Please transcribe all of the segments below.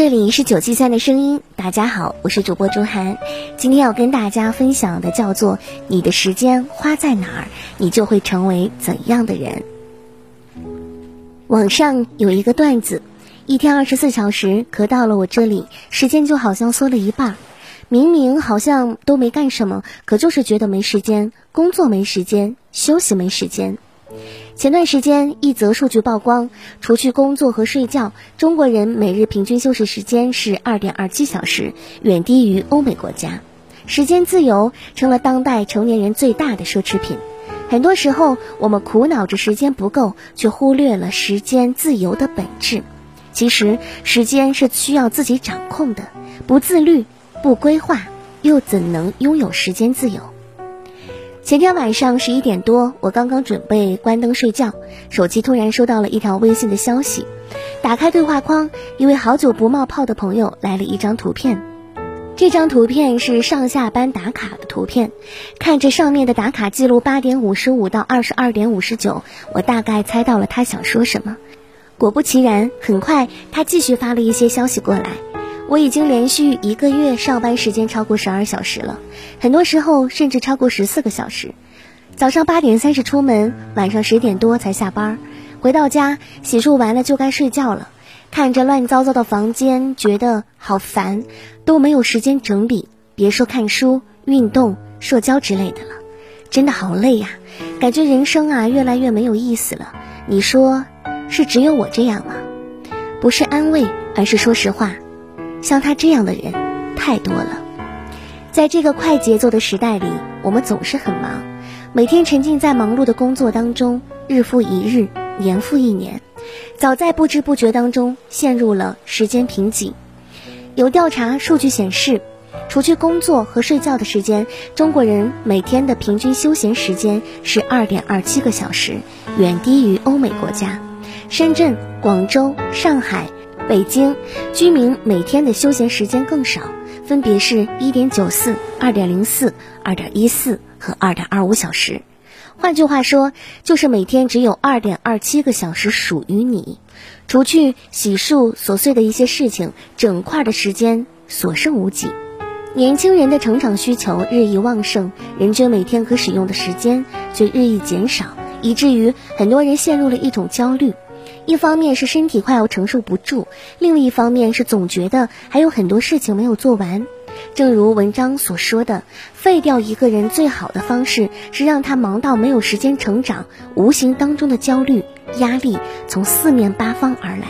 这里是九七三的声音，大家好，我是主播朱涵。今天要跟大家分享的叫做“你的时间花在哪儿，你就会成为怎样的人”。网上有一个段子：一天二十四小时，可到了我这里，时间就好像缩了一半。明明好像都没干什么，可就是觉得没时间，工作没时间，休息没时间。前段时间，一则数据曝光，除去工作和睡觉，中国人每日平均休息时间是二点二七小时，远低于欧美国家。时间自由成了当代成年人最大的奢侈品。很多时候，我们苦恼着时间不够，却忽略了时间自由的本质。其实，时间是需要自己掌控的，不自律、不规划，又怎能拥有时间自由？前天晚上十一点多，我刚刚准备关灯睡觉，手机突然收到了一条微信的消息。打开对话框，一位好久不冒泡的朋友来了一张图片。这张图片是上下班打卡的图片。看着上面的打卡记录，八点五十五到二十二点五十九，我大概猜到了他想说什么。果不其然，很快他继续发了一些消息过来。我已经连续一个月上班时间超过十二小时了，很多时候甚至超过十四个小时。早上八点三十出门，晚上十点多才下班。回到家洗漱完了就该睡觉了，看着乱糟糟的房间，觉得好烦，都没有时间整理，别说看书、运动、社交之类的了，真的好累呀！感觉人生啊越来越没有意思了。你说是只有我这样吗？不是安慰，而是说实话。像他这样的人太多了，在这个快节奏的时代里，我们总是很忙，每天沉浸在忙碌的工作当中，日复一日，年复一年，早在不知不觉当中陷入了时间瓶颈。有调查数据显示，除去工作和睡觉的时间，中国人每天的平均休闲时间是二点二七个小时，远低于欧美国家，深圳、广州、上海。北京居民每天的休闲时间更少，分别是一点九四、二点零四、二点一四和二点二五小时。换句话说，就是每天只有二点二七个小时属于你。除去洗漱琐碎的一些事情，整块的时间所剩无几。年轻人的成长需求日益旺盛，人均每天可使用的时间却日益减少，以至于很多人陷入了一种焦虑。一方面是身体快要承受不住，另一方面是总觉得还有很多事情没有做完。正如文章所说的，废掉一个人最好的方式是让他忙到没有时间成长，无形当中的焦虑、压力从四面八方而来，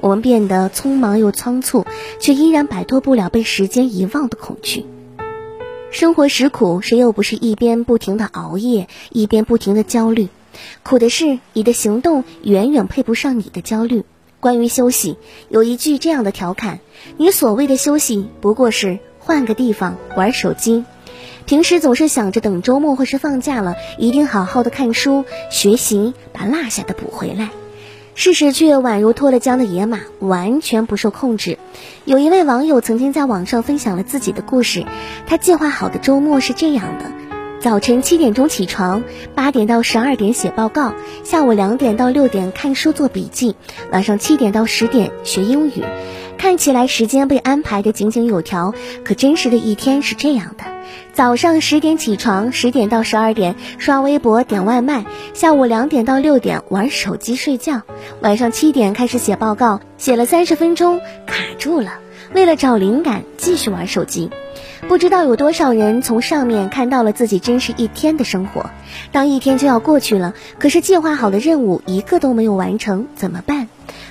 我们变得匆忙又仓促，却依然摆脱不了被时间遗忘的恐惧。生活实苦，谁又不是一边不停的熬夜，一边不停的焦虑？苦的是，你的行动远远配不上你的焦虑。关于休息，有一句这样的调侃：你所谓的休息，不过是换个地方玩手机。平时总是想着等周末或是放假了，一定好好的看书学习，把落下的补回来。事实却宛如脱了缰的野马，完全不受控制。有一位网友曾经在网上分享了自己的故事，他计划好的周末是这样的。早晨七点钟起床，八点到十二点写报告，下午两点到六点看书做笔记，晚上七点到十点学英语。看起来时间被安排的井井有条，可真实的一天是这样的：早上十点起床，十点到十二点刷微博点外卖，下午两点到六点玩手机睡觉，晚上七点开始写报告，写了三十分钟卡住了，为了找灵感继续玩手机。不知道有多少人从上面看到了自己真实一天的生活。当一天就要过去了，可是计划好的任务一个都没有完成，怎么办？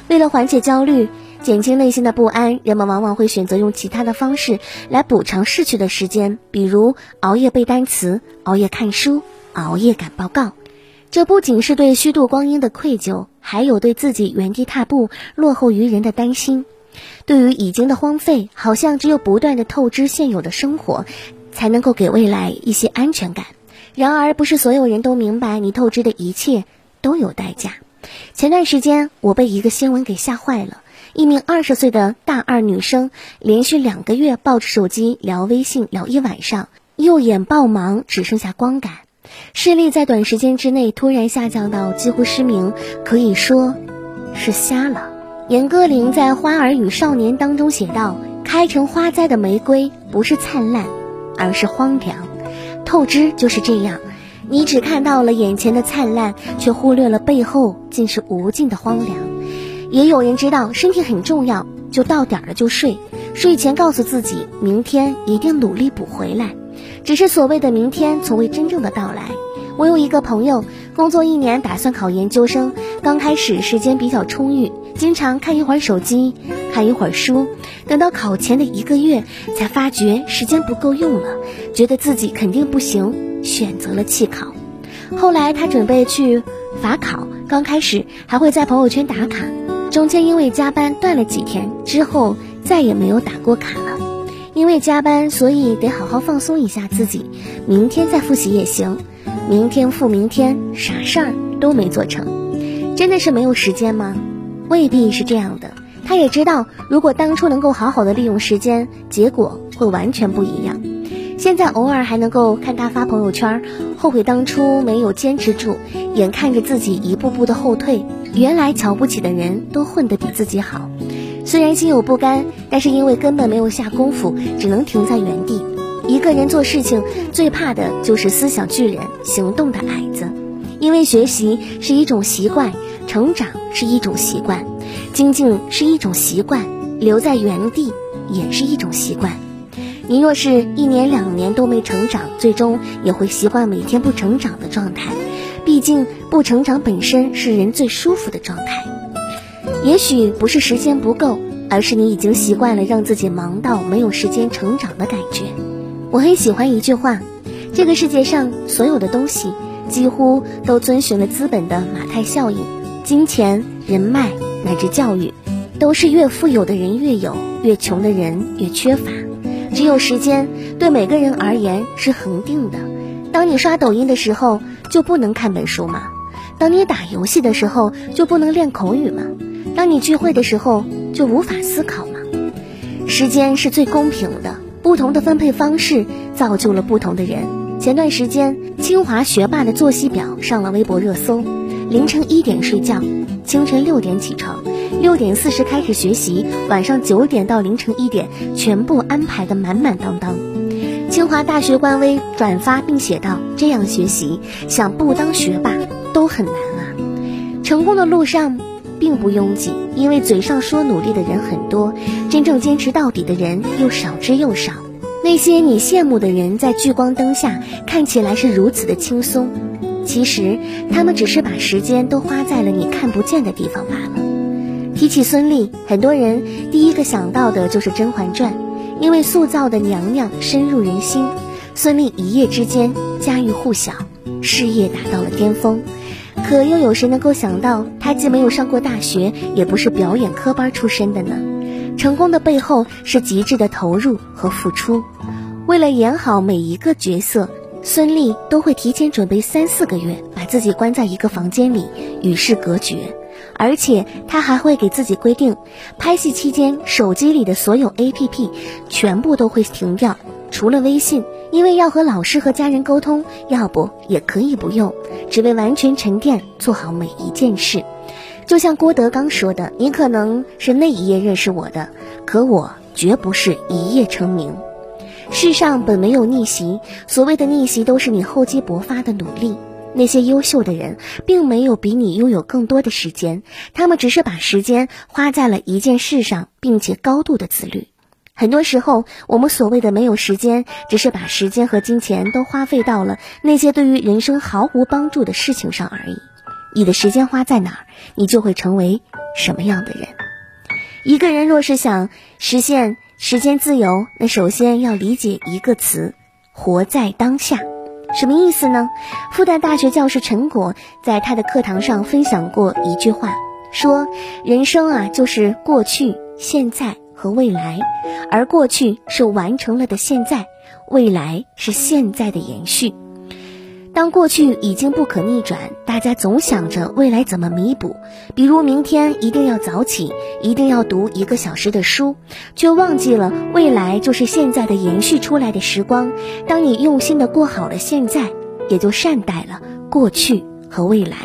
为了缓解焦虑，减轻内心的不安，人们往往会选择用其他的方式来补偿逝去的时间，比如熬夜背单词、熬夜看书、熬夜赶报告。这不仅是对虚度光阴的愧疚，还有对自己原地踏步、落后于人的担心。对于已经的荒废，好像只有不断的透支现有的生活，才能够给未来一些安全感。然而，不是所有人都明白，你透支的一切都有代价。前段时间，我被一个新闻给吓坏了。一名二十岁的大二女生，连续两个月抱着手机聊微信聊一晚上，右眼暴盲，只剩下光感，视力在短时间之内突然下降到几乎失明，可以说是瞎了。严歌苓在《花儿与少年》当中写道：“开成花栽的玫瑰，不是灿烂，而是荒凉。透支就是这样。”你只看到了眼前的灿烂，却忽略了背后竟是无尽的荒凉。也有人知道身体很重要，就到点了就睡，睡前告诉自己明天一定努力补回来。只是所谓的明天，从未真正的到来。我有一个朋友，工作一年，打算考研究生，刚开始时间比较充裕，经常看一会儿手机，看一会儿书，等到考前的一个月，才发觉时间不够用了，觉得自己肯定不行。选择了弃考，后来他准备去法考，刚开始还会在朋友圈打卡，中间因为加班断了几天，之后再也没有打过卡了。因为加班，所以得好好放松一下自己，明天再复习也行。明天复明天，啥事儿都没做成，真的是没有时间吗？未必是这样的。他也知道，如果当初能够好好的利用时间，结果会完全不一样。现在偶尔还能够看他发朋友圈，后悔当初没有坚持住，眼看着自己一步步的后退。原来瞧不起的人都混得比自己好，虽然心有不甘，但是因为根本没有下功夫，只能停在原地。一个人做事情最怕的就是思想巨人，行动的矮子。因为学习是一种习惯，成长是一种习惯，精进是一种习惯，留在原地也是一种习惯。你若是一年两年都没成长，最终也会习惯每天不成长的状态。毕竟不成长本身是人最舒服的状态。也许不是时间不够，而是你已经习惯了让自己忙到没有时间成长的感觉。我很喜欢一句话：这个世界上所有的东西几乎都遵循了资本的马太效应，金钱、人脉乃至教育，都是越富有的人越有，越穷的人越缺乏。只有时间对每个人而言是恒定的。当你刷抖音的时候，就不能看本书吗？当你打游戏的时候，就不能练口语吗？当你聚会的时候，就无法思考吗？时间是最公平的，不同的分配方式造就了不同的人。前段时间，清华学霸的作息表上了微博热搜：凌晨一点睡觉，清晨六点起床。六点四十开始学习，晚上九点到凌晨一点，全部安排的满满当当。清华大学官微转发并写道：“这样学习，想不当学霸都很难啊！成功的路上并不拥挤，因为嘴上说努力的人很多，真正坚持到底的人又少之又少。那些你羡慕的人，在聚光灯下看起来是如此的轻松，其实他们只是把时间都花在了你看不见的地方罢了。”提起孙俪，很多人第一个想到的就是《甄嬛传》，因为塑造的娘娘深入人心。孙俪一夜之间家喻户晓，事业达到了巅峰。可又有谁能够想到，她既没有上过大学，也不是表演科班出身的呢？成功的背后是极致的投入和付出。为了演好每一个角色，孙俪都会提前准备三四个月，把自己关在一个房间里，与世隔绝。而且她还会给自己规定，拍戏期间手机里的所有 APP 全部都会停掉，除了微信，因为要和老师和家人沟通，要不也可以不用，只为完全沉淀做好每一件事。就像郭德纲说的：“你可能是那一夜认识我的，可我绝不是一夜成名。世上本没有逆袭，所谓的逆袭都是你厚积薄发的努力。”那些优秀的人，并没有比你拥有更多的时间，他们只是把时间花在了一件事上，并且高度的自律。很多时候，我们所谓的没有时间，只是把时间和金钱都花费到了那些对于人生毫无帮助的事情上而已。你的时间花在哪儿，你就会成为什么样的人。一个人若是想实现时间自由，那首先要理解一个词：活在当下。什么意思呢？复旦大学教授陈果在他的课堂上分享过一句话，说：“人生啊，就是过去、现在和未来，而过去是完成了的现在，未来是现在的延续。”当过去已经不可逆转，大家总想着未来怎么弥补，比如明天一定要早起，一定要读一个小时的书，却忘记了未来就是现在的延续出来的时光。当你用心的过好了现在，也就善待了过去和未来。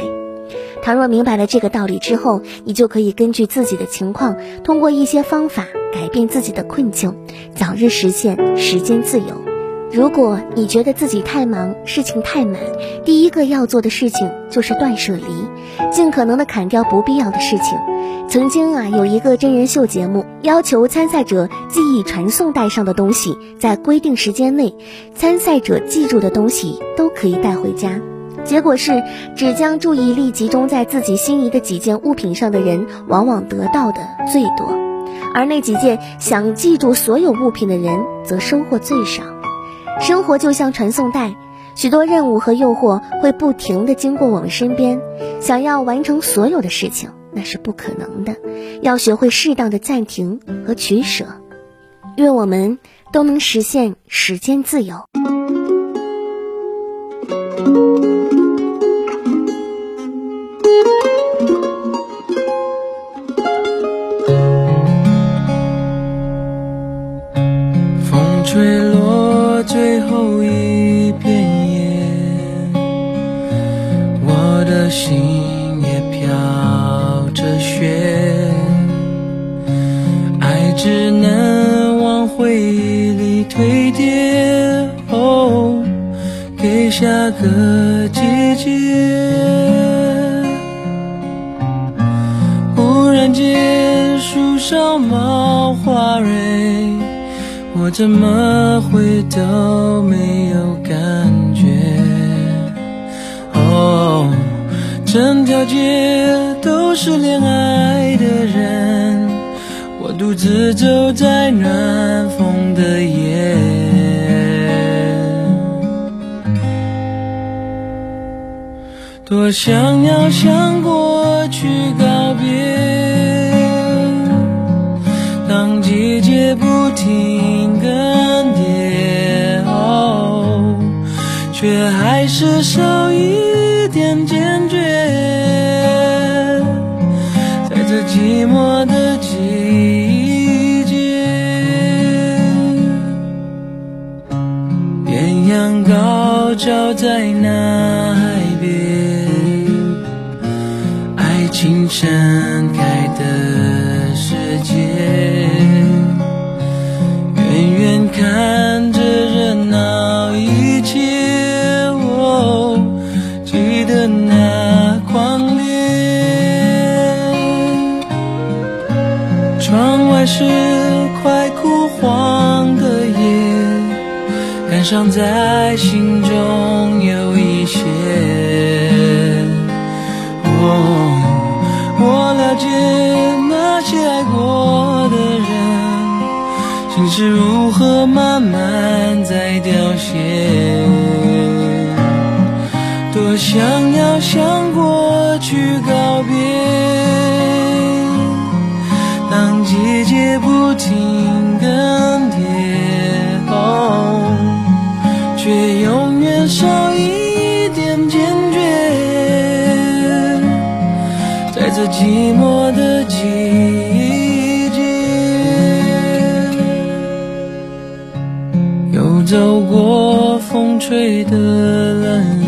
倘若明白了这个道理之后，你就可以根据自己的情况，通过一些方法改变自己的困境，早日实现时间自由。如果你觉得自己太忙，事情太满，第一个要做的事情就是断舍离，尽可能的砍掉不必要的事情。曾经啊，有一个真人秀节目，要求参赛者记忆传送带上的东西，在规定时间内，参赛者记住的东西都可以带回家。结果是，只将注意力集中在自己心仪的几件物品上的人，往往得到的最多，而那几件想记住所有物品的人，则收获最少。生活就像传送带，许多任务和诱惑会不停地经过我们身边，想要完成所有的事情，那是不可能的。要学会适当的暂停和取舍。愿我们都能实现时间自由。风吹最后一片叶，我的心也飘着雪，爱只能往回忆里堆叠，哦，给下个季节。忽然间，树上冒花蕊。我怎么会都没有感觉？哦，整条街都是恋爱的人，我独自走在暖风的夜，多想要向过去告别。少一点坚决。在这寂寞的季节，艳阳高照在那海边，爱情盛开的世界。远远看感伤在心中有一些。哦，我了解那些爱过的人。心是如何慢慢在凋谢？多想要向过去告别，当季节不停更迭，哦，却永远少一点坚决，在这寂寞的季节。又走过风吹的冷